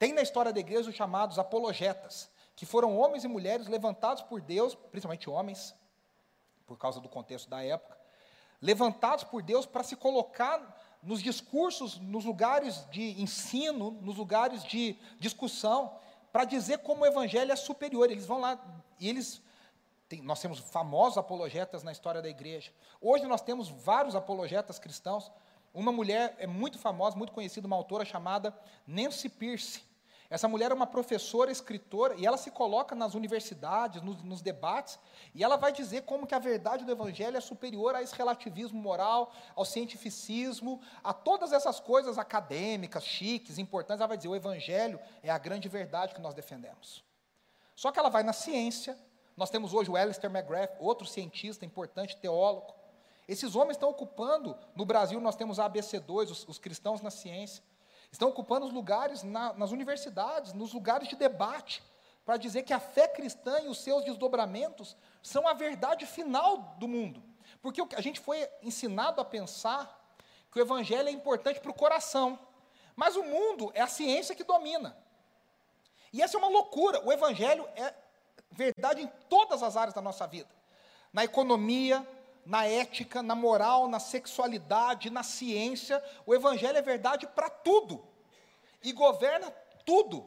S1: Tem na história da igreja os chamados apologetas, que foram homens e mulheres levantados por Deus, principalmente homens, por causa do contexto da época, levantados por Deus para se colocar nos discursos, nos lugares de ensino, nos lugares de discussão, para dizer como o evangelho é superior. Eles vão lá e eles. Tem, nós temos famosos apologetas na história da igreja. Hoje nós temos vários apologetas cristãos. Uma mulher é muito famosa, muito conhecida, uma autora chamada Nancy Pierce. Essa mulher é uma professora, escritora, e ela se coloca nas universidades, nos, nos, debates, e ela vai dizer como que a verdade do Evangelho é superior a esse relativismo moral, ao cientificismo, a todas essas coisas acadêmicas, chiques, importantes. Ela vai dizer: o Evangelho é a grande verdade que nós defendemos. Só que ela vai na ciência. Nós temos hoje o Alistair McGrath, outro cientista importante, teólogo. Esses homens estão ocupando, no Brasil nós temos a ABC2, os, os cristãos na ciência. Estão ocupando os lugares na, nas universidades, nos lugares de debate, para dizer que a fé cristã e os seus desdobramentos são a verdade final do mundo. Porque a gente foi ensinado a pensar que o evangelho é importante para o coração, mas o mundo é a ciência que domina. E essa é uma loucura. O evangelho é verdade em todas as áreas da nossa vida. Na economia, na ética, na moral, na sexualidade, na ciência. O Evangelho é verdade para tudo e governa tudo.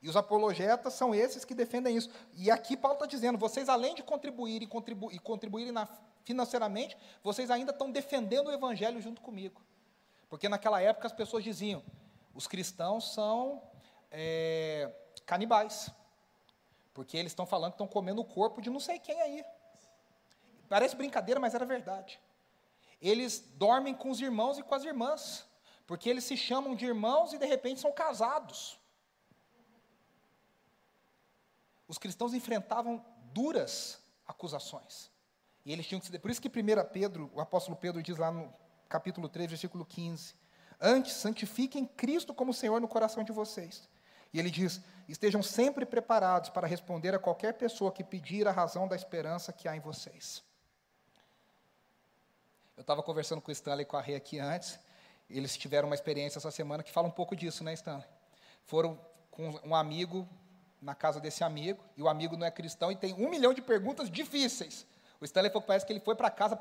S1: E os apologetas são esses que defendem isso. E aqui Paulo está dizendo: vocês, além de contribuírem contribu e contribuírem na, financeiramente, vocês ainda estão defendendo o Evangelho junto comigo. Porque naquela época as pessoas diziam: os cristãos são é, canibais. Porque eles estão falando que estão comendo o corpo de não sei quem aí. Parece brincadeira, mas era verdade. Eles dormem com os irmãos e com as irmãs, porque eles se chamam de irmãos e de repente são casados. Os cristãos enfrentavam duras acusações. E eles tinham que se. Por isso que 1 Pedro, o apóstolo Pedro diz lá no capítulo 3, versículo 15: Antes, santifiquem Cristo como Senhor no coração de vocês. E ele diz: estejam sempre preparados para responder a qualquer pessoa que pedir a razão da esperança que há em vocês. Eu estava conversando com o Stanley e com a Rê aqui antes. Eles tiveram uma experiência essa semana que fala um pouco disso, né, Stanley? Foram com um amigo na casa desse amigo, e o amigo não é cristão e tem um milhão de perguntas difíceis. O Stanley falou, parece que ele foi para casa,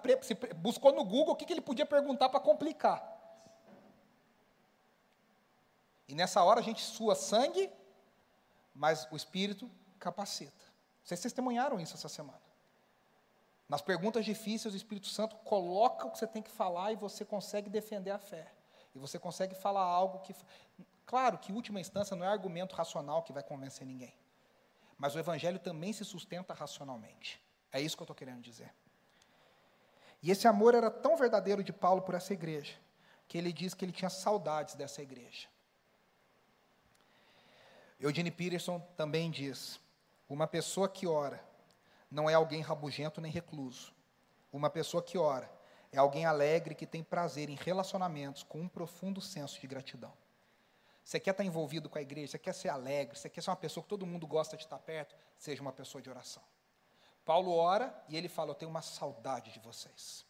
S1: buscou no Google o que, que ele podia perguntar para complicar. E nessa hora a gente sua sangue, mas o Espírito capacita. Vocês testemunharam isso essa semana. Nas perguntas difíceis, o Espírito Santo coloca o que você tem que falar e você consegue defender a fé. E você consegue falar algo que. Claro que, última instância, não é argumento racional que vai convencer ninguém. Mas o Evangelho também se sustenta racionalmente. É isso que eu estou querendo dizer. E esse amor era tão verdadeiro de Paulo por essa igreja, que ele diz que ele tinha saudades dessa igreja. Eugene Peterson também diz: uma pessoa que ora não é alguém rabugento nem recluso. Uma pessoa que ora é alguém alegre que tem prazer em relacionamentos com um profundo senso de gratidão. Você quer estar envolvido com a igreja, você quer ser alegre, você quer ser uma pessoa que todo mundo gosta de estar perto, seja uma pessoa de oração. Paulo ora e ele fala: Eu tenho uma saudade de vocês.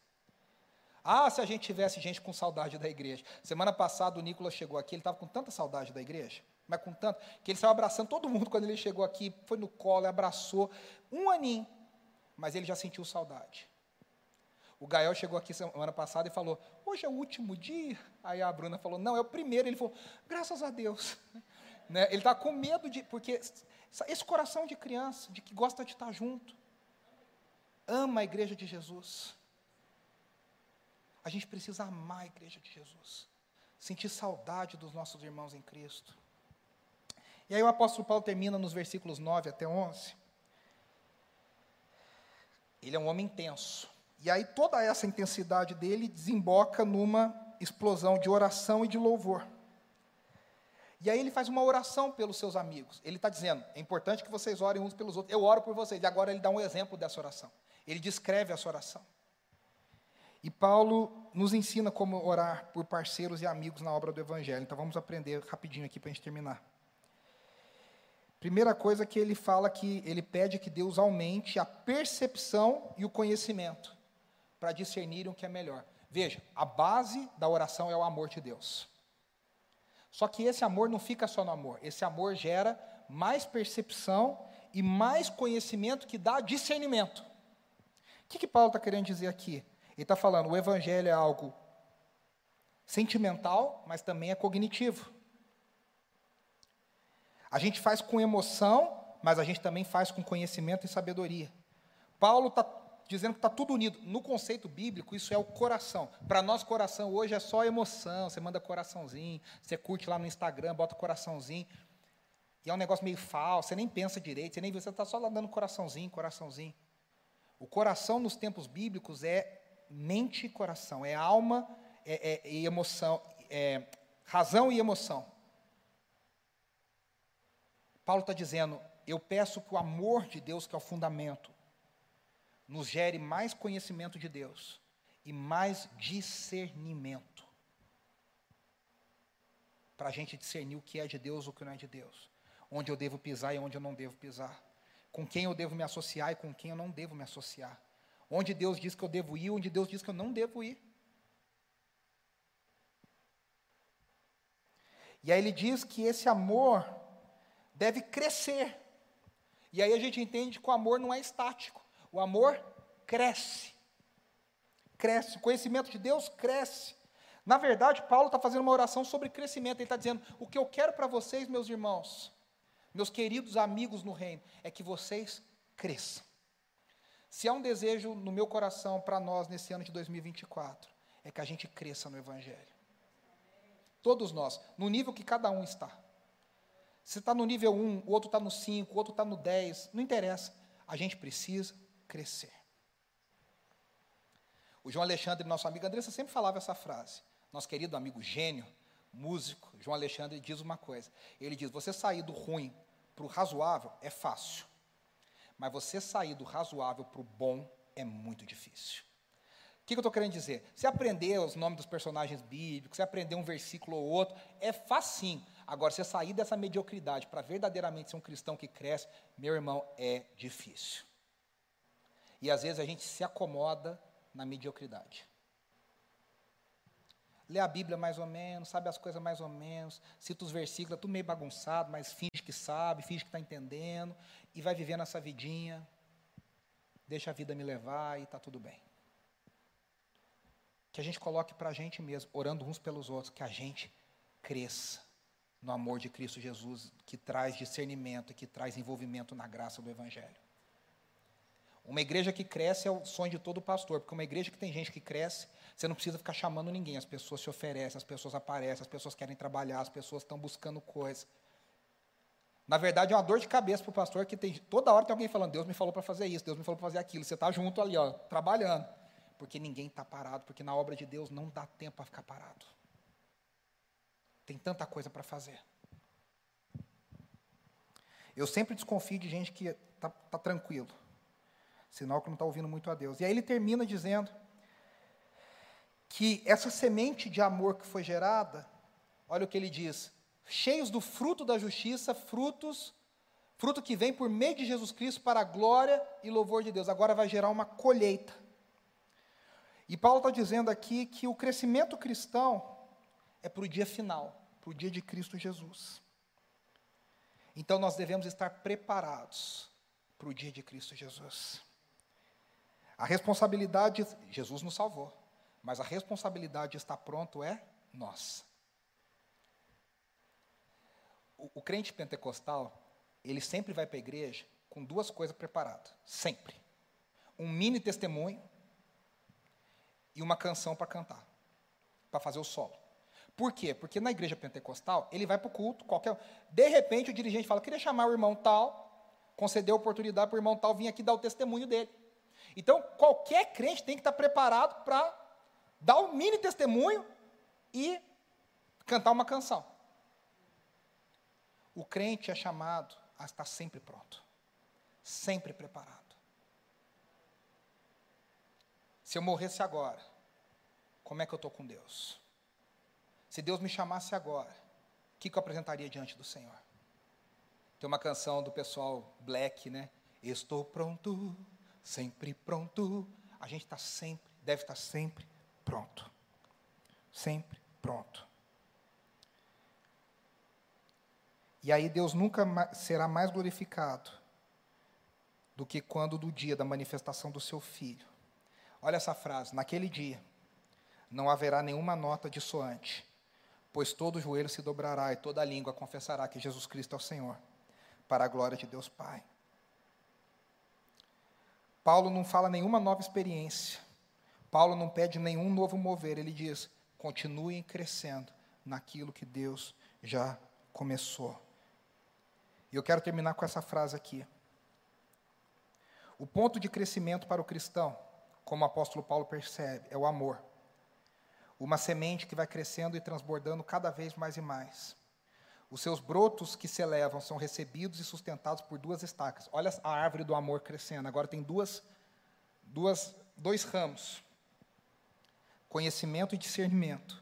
S1: Ah, se a gente tivesse gente com saudade da igreja. Semana passada o Nicolas chegou aqui, ele estava com tanta saudade da igreja, mas com tanto, que ele estava abraçando todo mundo quando ele chegou aqui, foi no colo, abraçou, um aninho, mas ele já sentiu saudade. O Gael chegou aqui semana passada e falou: Hoje é o último dia. Aí a Bruna falou: Não, é o primeiro. Ele falou: Graças a Deus. Né? Ele está com medo de. Porque esse coração de criança, de que gosta de estar junto, ama a igreja de Jesus. A gente precisa amar a igreja de Jesus, sentir saudade dos nossos irmãos em Cristo. E aí o apóstolo Paulo termina nos versículos 9 até 11. Ele é um homem intenso. E aí toda essa intensidade dele desemboca numa explosão de oração e de louvor. E aí ele faz uma oração pelos seus amigos. Ele está dizendo: é importante que vocês orem uns pelos outros. Eu oro por vocês. E agora ele dá um exemplo dessa oração. Ele descreve essa oração. E Paulo nos ensina como orar por parceiros e amigos na obra do Evangelho. Então vamos aprender rapidinho aqui para a gente terminar. Primeira coisa que ele fala que ele pede que Deus aumente a percepção e o conhecimento para discernirem o que é melhor. Veja, a base da oração é o amor de Deus. Só que esse amor não fica só no amor, esse amor gera mais percepção e mais conhecimento que dá discernimento. O que, que Paulo está querendo dizer aqui? Ele está falando, o evangelho é algo sentimental, mas também é cognitivo. A gente faz com emoção, mas a gente também faz com conhecimento e sabedoria. Paulo está dizendo que está tudo unido. No conceito bíblico, isso é o coração. Para nós, coração hoje é só emoção. Você manda coraçãozinho, você curte lá no Instagram, bota coraçãozinho. E é um negócio meio falso, você nem pensa direito, você nem você está só lá dando coraçãozinho, coraçãozinho. O coração nos tempos bíblicos é mente e coração, é alma é, é, e emoção, é, razão e emoção. Paulo está dizendo: eu peço que o amor de Deus, que é o fundamento, nos gere mais conhecimento de Deus e mais discernimento. Para a gente discernir o que é de Deus e o que não é de Deus. Onde eu devo pisar e onde eu não devo pisar. Com quem eu devo me associar e com quem eu não devo me associar. Onde Deus diz que eu devo ir, onde Deus diz que eu não devo ir. E aí ele diz que esse amor deve crescer. E aí a gente entende que o amor não é estático. O amor cresce. Cresce. O conhecimento de Deus cresce. Na verdade, Paulo está fazendo uma oração sobre crescimento. Ele está dizendo: o que eu quero para vocês, meus irmãos, meus queridos amigos no reino, é que vocês cresçam. Se há um desejo no meu coração para nós nesse ano de 2024, é que a gente cresça no Evangelho. Todos nós, no nível que cada um está. Se está no nível 1, o outro está no 5, o outro está no 10, não interessa. A gente precisa crescer. O João Alexandre, nosso amigo Andressa, sempre falava essa frase. Nosso querido amigo gênio, músico, João Alexandre, diz uma coisa. Ele diz: você sair do ruim para o razoável é fácil, mas você sair do razoável para o bom é muito difícil. O que, que eu estou querendo dizer? Se aprender os nomes dos personagens bíblicos, se aprender um versículo ou outro, é facinho. Agora, você sair dessa mediocridade para verdadeiramente ser um cristão que cresce, meu irmão, é difícil. E às vezes a gente se acomoda na mediocridade. Lê a Bíblia mais ou menos, sabe as coisas mais ou menos, cita os versículos, é tudo meio bagunçado, mas finge que sabe, finge que está entendendo, e vai vivendo essa vidinha, deixa a vida me levar e está tudo bem. Que a gente coloque para a gente mesmo, orando uns pelos outros, que a gente cresça no amor de Cristo Jesus, que traz discernimento, que traz envolvimento na graça do Evangelho. Uma igreja que cresce é o sonho de todo pastor, porque uma igreja que tem gente que cresce, você não precisa ficar chamando ninguém, as pessoas se oferecem, as pessoas aparecem, as pessoas querem trabalhar, as pessoas estão buscando coisas. Na verdade, é uma dor de cabeça para o pastor que tem, toda hora tem alguém falando, Deus me falou para fazer isso, Deus me falou para fazer aquilo. Você está junto ali, ó, trabalhando. Porque ninguém está parado, porque na obra de Deus não dá tempo para ficar parado. Tem tanta coisa para fazer. Eu sempre desconfio de gente que está tá tranquilo. Sinal que não está ouvindo muito a Deus. E aí ele termina dizendo que essa semente de amor que foi gerada, olha o que ele diz: cheios do fruto da justiça, frutos, fruto que vem por meio de Jesus Cristo para a glória e louvor de Deus. Agora vai gerar uma colheita. E Paulo está dizendo aqui que o crescimento cristão é para o dia final, o dia de Cristo Jesus. Então nós devemos estar preparados para o dia de Cristo Jesus. A responsabilidade, Jesus nos salvou, mas a responsabilidade de estar pronto é nossa. O, o crente pentecostal, ele sempre vai para a igreja com duas coisas preparadas, sempre. Um mini testemunho e uma canção para cantar, para fazer o solo. Por quê? Porque na igreja pentecostal, ele vai para o culto, qualquer. De repente o dirigente fala: queria chamar o irmão tal, conceder a oportunidade para o irmão tal vir aqui dar o testemunho dele. Então, qualquer crente tem que estar preparado para dar um mini testemunho e cantar uma canção. O crente é chamado a estar sempre pronto, sempre preparado. Se eu morresse agora, como é que eu estou com Deus? Se Deus me chamasse agora, o que, que eu apresentaria diante do Senhor? Tem uma canção do pessoal black, né? Estou pronto, sempre pronto. A gente está sempre, deve estar sempre pronto. Sempre pronto. E aí Deus nunca será mais glorificado do que quando do dia da manifestação do seu filho. Olha essa frase: naquele dia não haverá nenhuma nota dissoante, pois todo joelho se dobrará e toda língua confessará que Jesus Cristo é o Senhor, para a glória de Deus Pai. Paulo não fala nenhuma nova experiência. Paulo não pede nenhum novo mover, ele diz: continuem crescendo naquilo que Deus já começou. E eu quero terminar com essa frase aqui. O ponto de crescimento para o cristão, como o apóstolo Paulo percebe, é o amor uma semente que vai crescendo e transbordando cada vez mais e mais. Os seus brotos que se elevam são recebidos e sustentados por duas estacas. Olha a árvore do amor crescendo. Agora tem duas, duas, dois ramos: conhecimento e discernimento.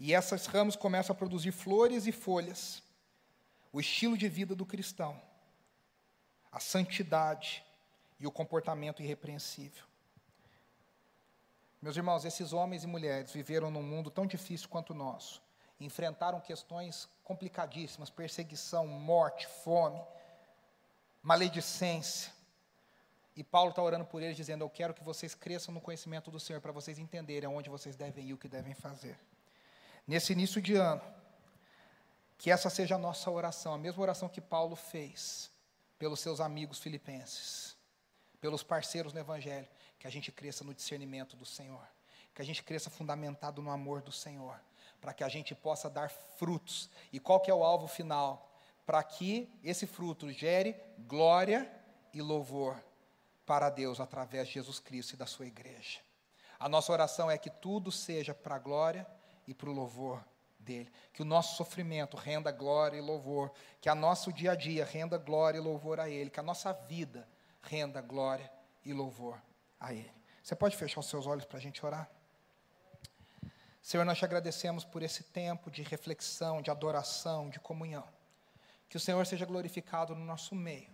S1: E essas ramos começam a produzir flores e folhas. O estilo de vida do cristão, a santidade e o comportamento irrepreensível. Meus irmãos, esses homens e mulheres viveram num mundo tão difícil quanto o nosso. Enfrentaram questões complicadíssimas: perseguição, morte, fome, maledicência. E Paulo está orando por eles, dizendo: Eu quero que vocês cresçam no conhecimento do Senhor, para vocês entenderem aonde vocês devem ir, o que devem fazer. Nesse início de ano, que essa seja a nossa oração, a mesma oração que Paulo fez pelos seus amigos filipenses, pelos parceiros no Evangelho que a gente cresça no discernimento do Senhor, que a gente cresça fundamentado no amor do Senhor, para que a gente possa dar frutos. E qual que é o alvo final? Para que esse fruto gere glória e louvor para Deus através de Jesus Cristo e da sua igreja. A nossa oração é que tudo seja para a glória e para o louvor dele. Que o nosso sofrimento renda glória e louvor. Que a nosso dia a dia renda glória e louvor a ele. Que a nossa vida renda glória e louvor a Ele. Você pode fechar os seus olhos para a gente orar? Senhor, nós te agradecemos por esse tempo de reflexão, de adoração, de comunhão. Que o Senhor seja glorificado no nosso meio.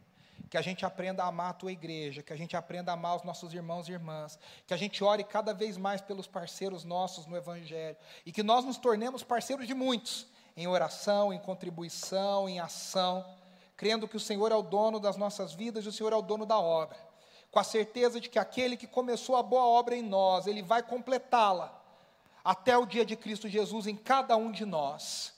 S1: Que a gente aprenda a amar a tua igreja, que a gente aprenda a amar os nossos irmãos e irmãs, que a gente ore cada vez mais pelos parceiros nossos no Evangelho e que nós nos tornemos parceiros de muitos, em oração, em contribuição, em ação, crendo que o Senhor é o dono das nossas vidas e o Senhor é o dono da obra com a certeza de que aquele que começou a boa obra em nós, ele vai completá-la até o dia de Cristo Jesus em cada um de nós.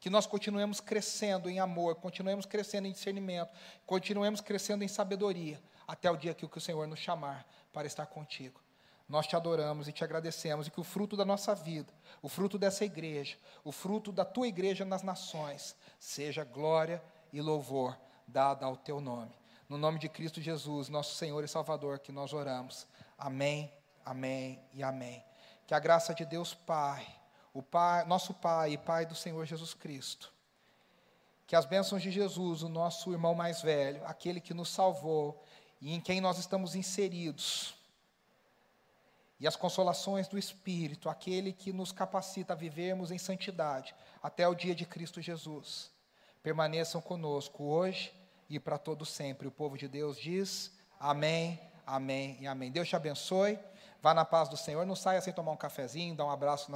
S1: Que nós continuemos crescendo em amor, continuemos crescendo em discernimento, continuemos crescendo em sabedoria, até o dia que o Senhor nos chamar para estar contigo. Nós te adoramos e te agradecemos, e que o fruto da nossa vida, o fruto dessa igreja, o fruto da tua igreja nas nações, seja glória e louvor dada ao teu nome. No nome de Cristo Jesus, nosso Senhor e Salvador, que nós oramos. Amém, amém e amém. Que a graça de Deus Pai, o Pai, nosso Pai e Pai do Senhor Jesus Cristo, que as bênçãos de Jesus, o nosso irmão mais velho, aquele que nos salvou e em quem nós estamos inseridos, e as consolações do Espírito, aquele que nos capacita a vivermos em santidade até o dia de Cristo Jesus, permaneçam conosco hoje e para todo sempre. O povo de Deus diz amém, amém e amém. Deus te abençoe. Vá na paz do Senhor, não saia sem tomar um cafezinho, dar um abraço na